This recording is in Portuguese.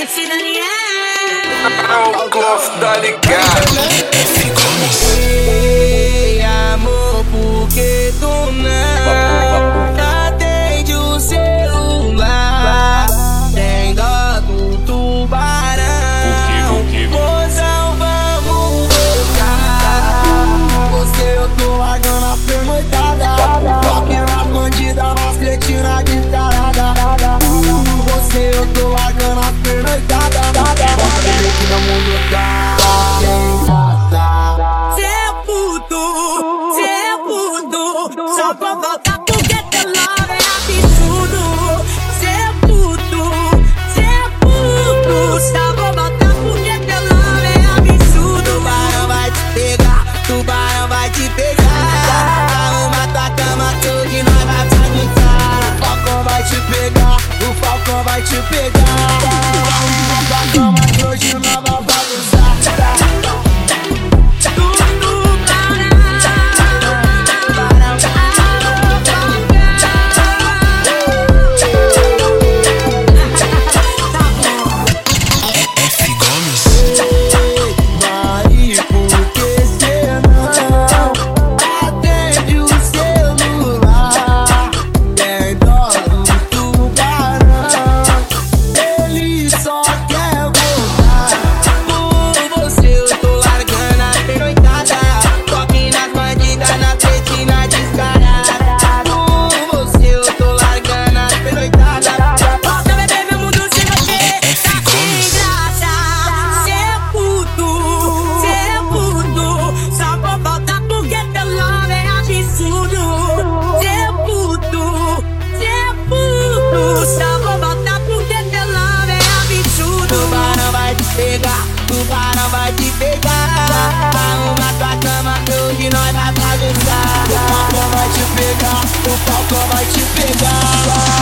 MC Daniel. Não gosto da ligada. é Gomes. provocar porque teu love é absurdo. Seu puto, seu é puto. Só vou voltar porque teu love é absurdo. Tubarão vai te pegar, tubarão vai te pegar. Arruma tua cama toda e nós vai te. O Falcão vai te pegar, o Falcão vai te pegar. pegar, tubarão vai te pegar. Arruma tua cama que hoje nós vai bagunçar. O palco vai te pegar, o palco vai te pegar.